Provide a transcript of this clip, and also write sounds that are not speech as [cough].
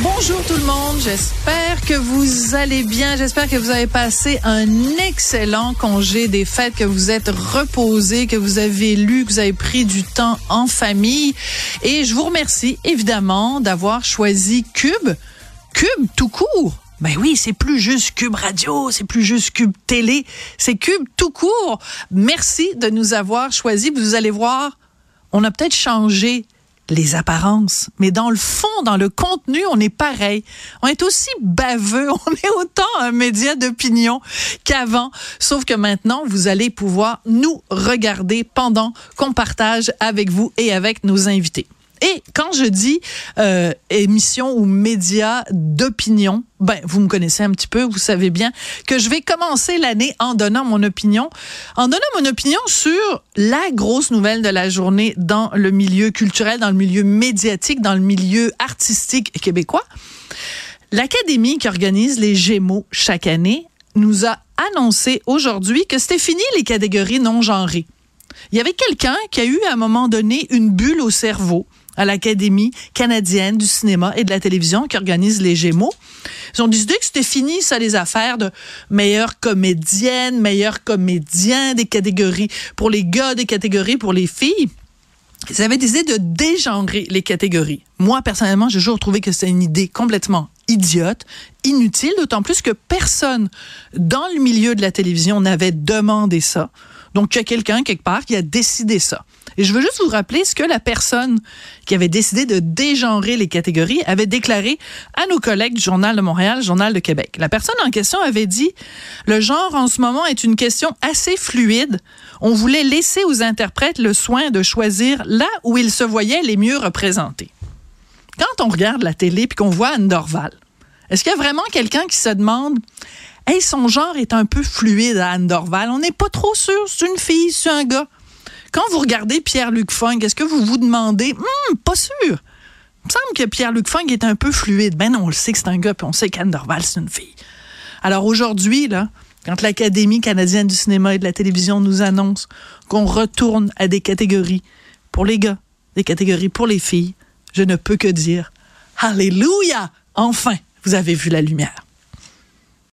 Bonjour tout le monde, j'espère que vous allez bien, j'espère que vous avez passé un excellent congé des fêtes, que vous êtes reposé, que vous avez lu, que vous avez pris du temps en famille. Et je vous remercie évidemment d'avoir choisi Cube, Cube tout court. Ben oui, c'est plus juste Cube Radio, c'est plus juste Cube Télé, c'est Cube tout court. Merci de nous avoir choisis. Vous allez voir, on a peut-être changé les apparences. Mais dans le fond, dans le contenu, on est pareil. On est aussi baveux, [laughs] on est autant un média d'opinion qu'avant. Sauf que maintenant, vous allez pouvoir nous regarder pendant qu'on partage avec vous et avec nos invités. Et quand je dis euh, émission ou média d'opinion, ben vous me connaissez un petit peu, vous savez bien que je vais commencer l'année en donnant mon opinion, en donnant mon opinion sur la grosse nouvelle de la journée dans le milieu culturel, dans le milieu médiatique, dans le milieu artistique québécois. L'Académie qui organise les Gémeaux chaque année nous a annoncé aujourd'hui que c'était fini les catégories non genrées. Il y avait quelqu'un qui a eu à un moment donné une bulle au cerveau à l'Académie canadienne du cinéma et de la télévision qui organise les Gémeaux. Ils ont décidé que c'était fini, ça, les affaires de meilleure comédienne, meilleur comédien, des catégories pour les gars, des catégories pour les filles. Ils avaient décidé de dégenrer les catégories. Moi, personnellement, j'ai toujours trouvé que c'était une idée complètement idiote, inutile, d'autant plus que personne dans le milieu de la télévision n'avait demandé ça. Donc, il y a quelqu'un quelque part qui a décidé ça. Et je veux juste vous rappeler ce que la personne qui avait décidé de dégenrer les catégories avait déclaré à nos collègues du Journal de Montréal, Journal de Québec. La personne en question avait dit, le genre en ce moment est une question assez fluide. On voulait laisser aux interprètes le soin de choisir là où ils se voyaient les mieux représentés. Quand on regarde la télé puis qu'on voit Anne Dorval, est-ce qu'il y a vraiment quelqu'un qui se demande Hey, son genre est un peu fluide à Anne Dorval. On n'est pas trop sûr, c'est une fille, c'est un gars. Quand vous regardez Pierre-Luc Funk, est-ce que vous vous demandez, hmm, pas sûr. Il me semble que Pierre-Luc Funk est un peu fluide. Ben non, on le sait que c'est un gars, puis on sait qu'Anne Dorval, c'est une fille. Alors aujourd'hui, là, quand l'Académie canadienne du cinéma et de la télévision nous annonce qu'on retourne à des catégories pour les gars, des catégories pour les filles, je ne peux que dire Alléluia! Enfin, vous avez vu la lumière.